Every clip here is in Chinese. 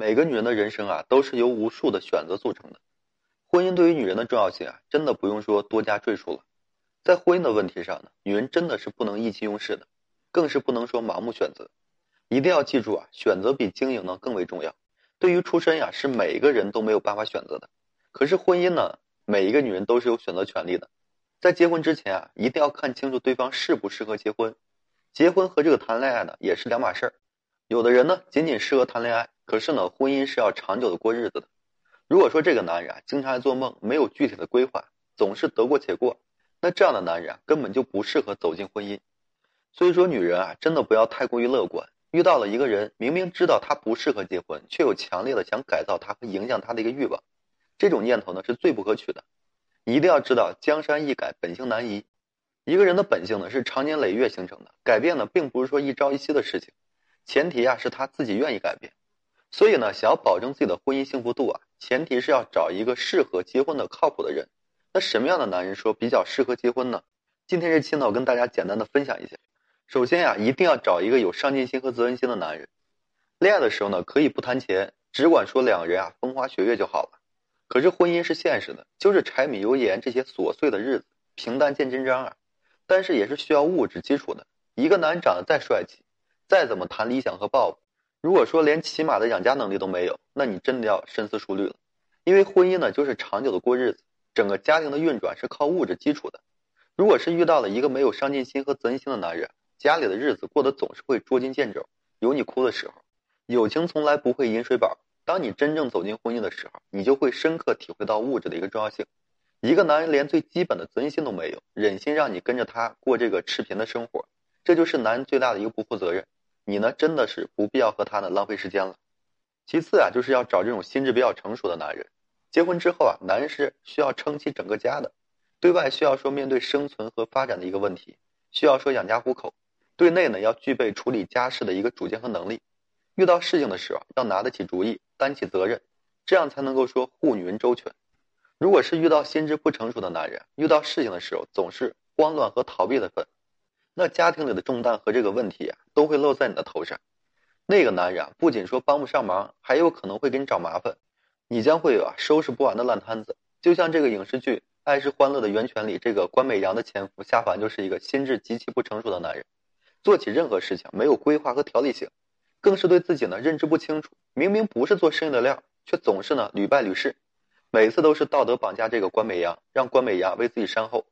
每个女人的人生啊，都是由无数的选择组成的。婚姻对于女人的重要性啊，真的不用说多加赘述了。在婚姻的问题上呢，女人真的是不能意气用事的，更是不能说盲目选择。一定要记住啊，选择比经营呢更为重要。对于出身呀，是每一个人都没有办法选择的。可是婚姻呢，每一个女人都是有选择权利的。在结婚之前啊，一定要看清楚对方适不适合结婚。结婚和这个谈恋爱呢，也是两码事儿。有的人呢，仅仅适合谈恋爱。可是呢，婚姻是要长久的过日子的。如果说这个男人啊，经常爱做梦，没有具体的规划，总是得过且过，那这样的男人啊，根本就不适合走进婚姻。所以说，女人啊，真的不要太过于乐观。遇到了一个人，明明知道他不适合结婚，却有强烈的想改造他和影响他的一个欲望，这种念头呢，是最不可取的。一定要知道，江山易改，本性难移。一个人的本性呢，是长年累月形成的，改变呢，并不是说一朝一夕的事情，前提啊，是他自己愿意改变。所以呢，想要保证自己的婚姻幸福度啊，前提是要找一个适合结婚的靠谱的人。那什么样的男人说比较适合结婚呢？今天这期呢，我跟大家简单的分享一下。首先呀，一定要找一个有上进心和责任心的男人。恋爱的时候呢，可以不谈钱，只管说两个人啊风花雪月就好了。可是婚姻是现实的，就是柴米油盐这些琐碎的日子，平淡见真章啊。但是也是需要物质基础的。一个男人长得再帅气，再怎么谈理想和抱负。如果说连起码的养家能力都没有，那你真的要深思熟虑了。因为婚姻呢，就是长久的过日子，整个家庭的运转是靠物质基础的。如果是遇到了一个没有上进心和责任心的男人，家里的日子过得总是会捉襟见肘，有你哭的时候。友情从来不会饮水饱。当你真正走进婚姻的时候，你就会深刻体会到物质的一个重要性。一个男人连最基本的责任心都没有，忍心让你跟着他过这个赤贫的生活，这就是男人最大的一个不负责任。你呢，真的是不必要和他呢浪费时间了。其次啊，就是要找这种心智比较成熟的男人。结婚之后啊，男人是需要撑起整个家的，对外需要说面对生存和发展的一个问题，需要说养家糊口；对内呢，要具备处理家事的一个主见和能力。遇到事情的时候，要拿得起主意，担起责任，这样才能够说护女人周全。如果是遇到心智不成熟的男人，遇到事情的时候总是慌乱和逃避的份。那家庭里的重担和这个问题啊，都会落在你的头上。那个男人啊，不仅说帮不上忙，还有可能会给你找麻烦，你将会有啊收拾不完的烂摊子。就像这个影视剧《爱是欢乐的源泉》里，这个关美阳的前夫下凡就是一个心智极其不成熟的男人，做起任何事情没有规划和条理性，更是对自己呢认知不清楚。明明不是做生意的料，却总是呢屡败屡试，每次都是道德绑架这个关美阳，让关美阳为自己善后。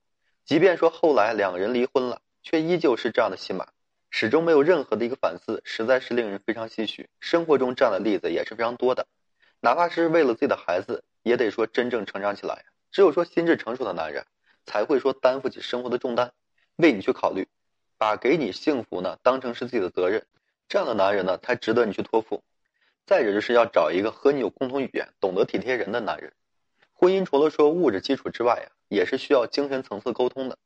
即便说后来两个人离婚了。却依旧是这样的戏码，始终没有任何的一个反思，实在是令人非常唏嘘。生活中这样的例子也是非常多的，哪怕是为了自己的孩子，也得说真正成长起来。只有说心智成熟的男人，才会说担负起生活的重担，为你去考虑，把给你幸福呢当成是自己的责任。这样的男人呢，才值得你去托付。再者就是要找一个和你有共同语言、懂得体贴人的男人。婚姻除了说物质基础之外呀，也是需要精神层次沟通的。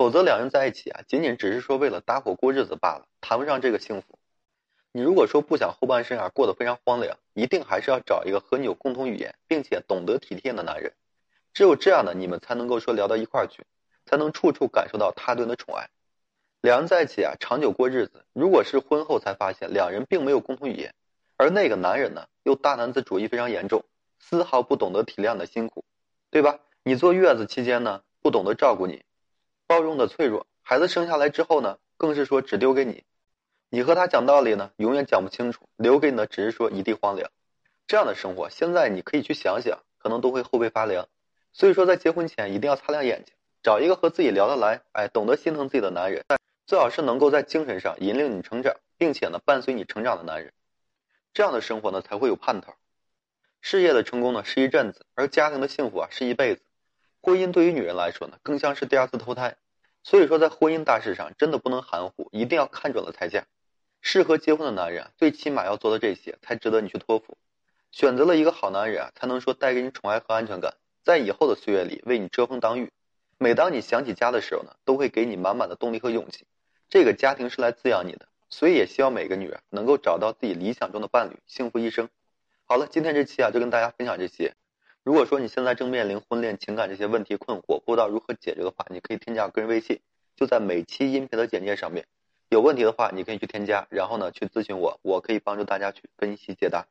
否则，两人在一起啊，仅仅只是说为了搭伙过日子罢了，谈不上这个幸福。你如果说不想后半生啊过得非常荒凉，一定还是要找一个和你有共同语言，并且懂得体贴的男人。只有这样的，你们才能够说聊到一块儿去，才能处处感受到他对你的宠爱。两人在一起啊，长久过日子。如果是婚后才发现两人并没有共同语言，而那个男人呢，又大男子主义非常严重，丝毫不懂得体谅你的辛苦，对吧？你坐月子期间呢，不懂得照顾你。包容的脆弱，孩子生下来之后呢，更是说只丢给你，你和他讲道理呢，永远讲不清楚，留给你的只是说一地荒凉。这样的生活，现在你可以去想想，可能都会后背发凉。所以说，在结婚前一定要擦亮眼睛，找一个和自己聊得来，哎，懂得心疼自己的男人，最好是能够在精神上引领你成长，并且呢，伴随你成长的男人。这样的生活呢，才会有盼头。事业的成功呢，是一阵子，而家庭的幸福啊，是一辈子。婚姻对于女人来说呢，更像是第二次投胎，所以说在婚姻大事上真的不能含糊，一定要看准了才嫁。适合结婚的男人啊，最起码要做到这些，才值得你去托付。选择了一个好男人啊，才能说带给你宠爱和安全感，在以后的岁月里为你遮风挡雨。每当你想起家的时候呢，都会给你满满的动力和勇气。这个家庭是来滋养你的，所以也希望每个女人能够找到自己理想中的伴侣，幸福一生。好了，今天这期啊，就跟大家分享这些。如果说你现在正面临婚恋情感这些问题困惑，不知道如何解决的话，你可以添加个人微信，就在每期音频的简介上面。有问题的话，你可以去添加，然后呢去咨询我，我可以帮助大家去分析解答。